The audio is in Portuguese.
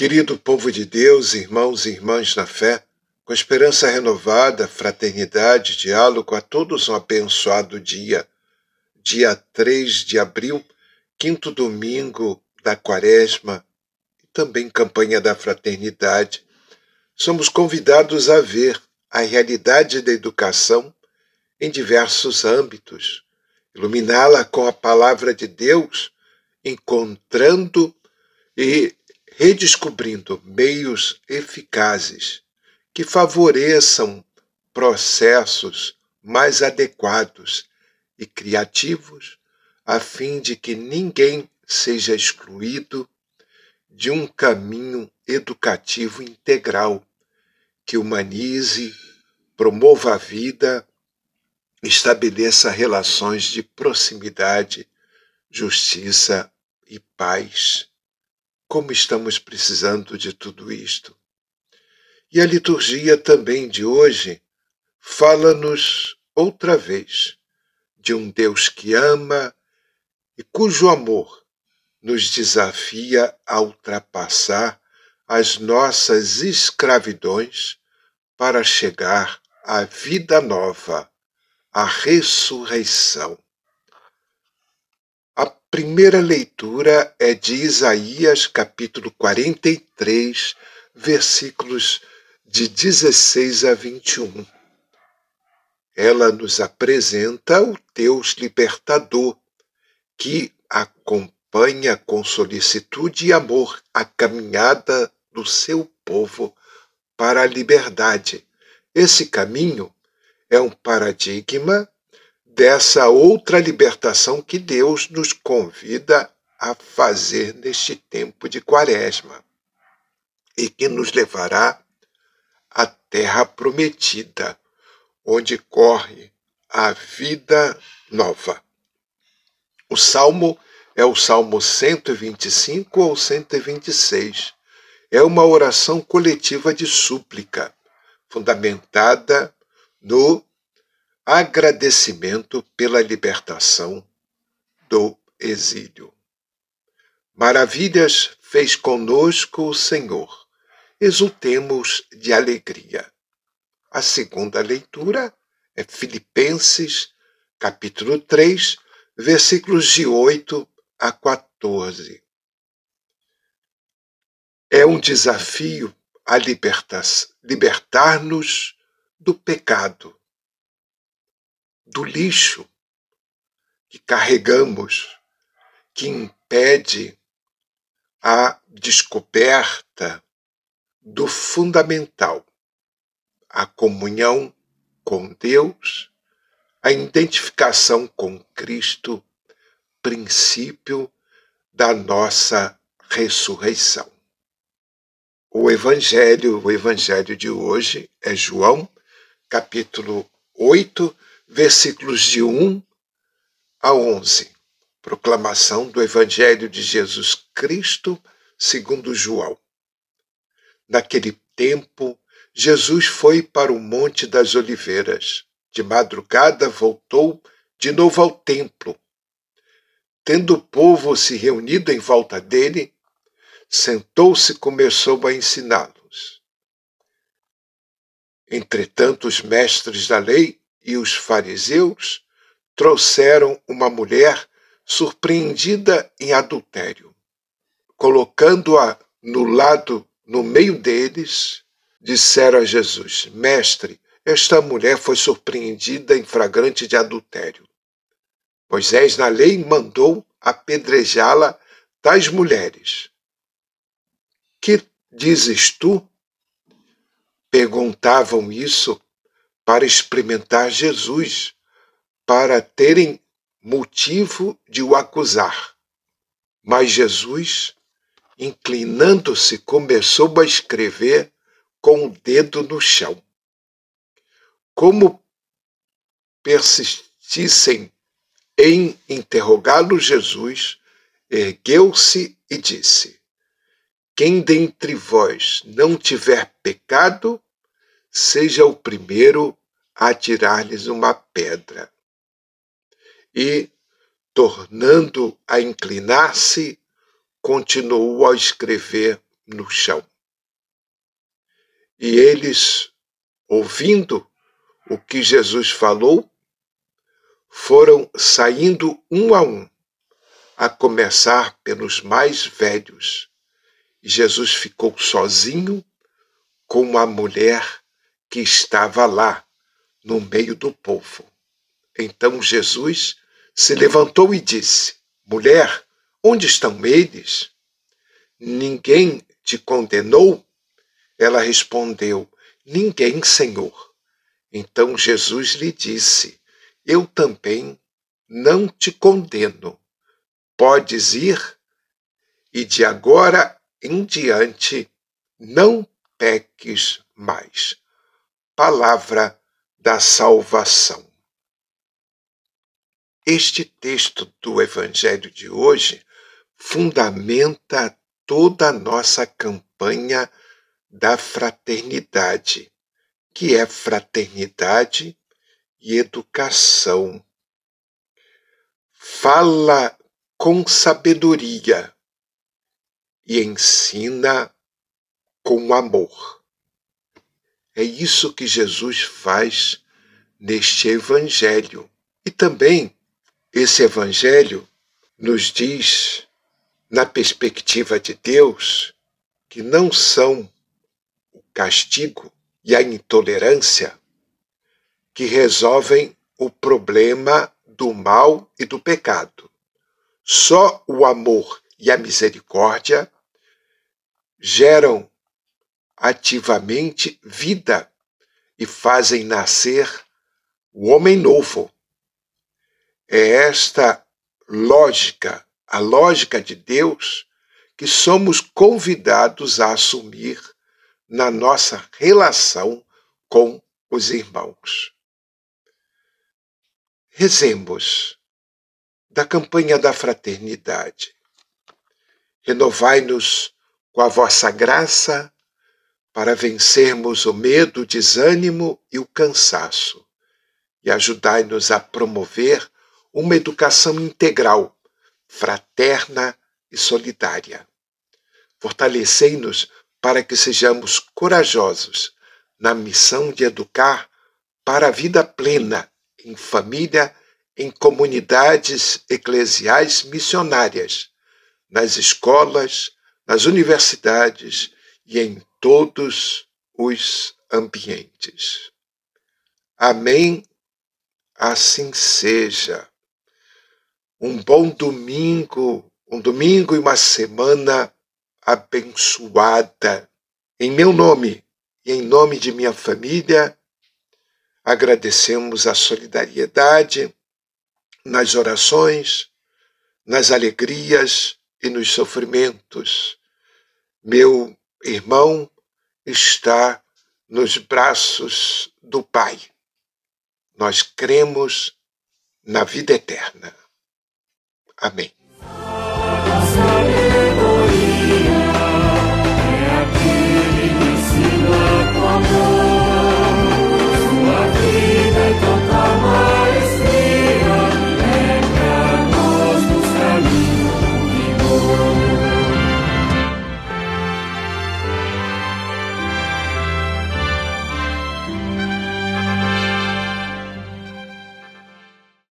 Querido povo de Deus, irmãos e irmãs na fé, com esperança renovada, fraternidade, diálogo, a todos um abençoado dia. Dia 3 de abril, quinto domingo da quaresma e também campanha da fraternidade. Somos convidados a ver a realidade da educação em diversos âmbitos, iluminá-la com a palavra de Deus, encontrando e redescobrindo meios eficazes que favoreçam processos mais adequados e criativos, a fim de que ninguém seja excluído de um caminho educativo integral que humanize, promova a vida, estabeleça relações de proximidade, justiça e paz. Como estamos precisando de tudo isto? E a liturgia também de hoje fala-nos outra vez de um Deus que ama e cujo amor nos desafia a ultrapassar as nossas escravidões para chegar à vida nova, à ressurreição. Primeira leitura é de Isaías, capítulo 43, versículos de 16 a 21. Ela nos apresenta o Deus libertador, que acompanha com solicitude e amor a caminhada do seu povo para a liberdade. Esse caminho é um paradigma dessa outra libertação que Deus nos convida a fazer neste tempo de Quaresma e que nos levará a terra prometida, onde corre a vida nova. O salmo é o Salmo 125 ou 126. É uma oração coletiva de súplica, fundamentada no agradecimento pela libertação do exílio. Maravilhas fez conosco o Senhor exultemos de alegria. A segunda leitura é Filipenses, capítulo 3, versículos de 8 a 14. É um desafio a libertar-nos do pecado, do lixo que carregamos, que impede a descoberta do fundamental, a comunhão com Deus, a identificação com Cristo, princípio da nossa ressurreição. O evangelho, o evangelho de hoje é João, capítulo 8, versículos de 1 a 11. Proclamação do evangelho de Jesus Cristo, segundo João. Naquele tempo, Jesus foi para o Monte das Oliveiras. De madrugada voltou de novo ao templo. Tendo o povo se reunido em volta dele, sentou-se e começou a ensiná-los. Entretanto, os mestres da lei e os fariseus trouxeram uma mulher surpreendida em adultério. Colocando-a no lado no meio deles, disseram a Jesus: Mestre, esta mulher foi surpreendida em flagrante de adultério. Moisés, na lei, mandou apedrejá-la tais mulheres. Que dizes tu? Perguntavam isso para experimentar Jesus, para terem motivo de o acusar. Mas Jesus inclinando-se, começou a escrever com o dedo no chão. Como persistissem em interrogá-lo, Jesus ergueu-se e disse: Quem dentre vós não tiver pecado, seja o primeiro atirar-lhes uma pedra. e, tornando a inclinar-se, continuou a escrever no chão. E eles, ouvindo o que Jesus falou, foram saindo um a um, a começar pelos mais velhos. E Jesus ficou sozinho com a mulher que estava lá, no meio do povo. Então Jesus se levantou e disse: Mulher, onde estão eles? Ninguém te condenou? Ela respondeu: Ninguém, Senhor. Então Jesus lhe disse: Eu também não te condeno. Podes ir e de agora em diante não peques mais. Palavra da salvação. Este texto do Evangelho de hoje fundamenta toda a nossa campanha da fraternidade, que é fraternidade e educação. Fala com sabedoria e ensina com amor. É isso que Jesus faz neste Evangelho. E também esse Evangelho nos diz, na perspectiva de Deus, que não são o castigo e a intolerância que resolvem o problema do mal e do pecado. Só o amor e a misericórdia geram ativamente vida e fazem nascer o homem novo. É esta lógica, a lógica de Deus, que somos convidados a assumir na nossa relação com os irmãos. Rezemos da campanha da fraternidade. Renovai-nos com a vossa graça para vencermos o medo, o desânimo e o cansaço, e ajudai-nos a promover uma educação integral, fraterna e solidária. Fortalecei-nos para que sejamos corajosos na missão de educar para a vida plena, em família, em comunidades eclesiais missionárias, nas escolas, nas universidades e em todos os ambientes. Amém. Assim seja. Um bom domingo, um domingo e uma semana abençoada. Em meu nome e em nome de minha família, agradecemos a solidariedade nas orações, nas alegrias e nos sofrimentos. Meu irmão está nos braços do Pai. Nós cremos na vida eterna. Amém.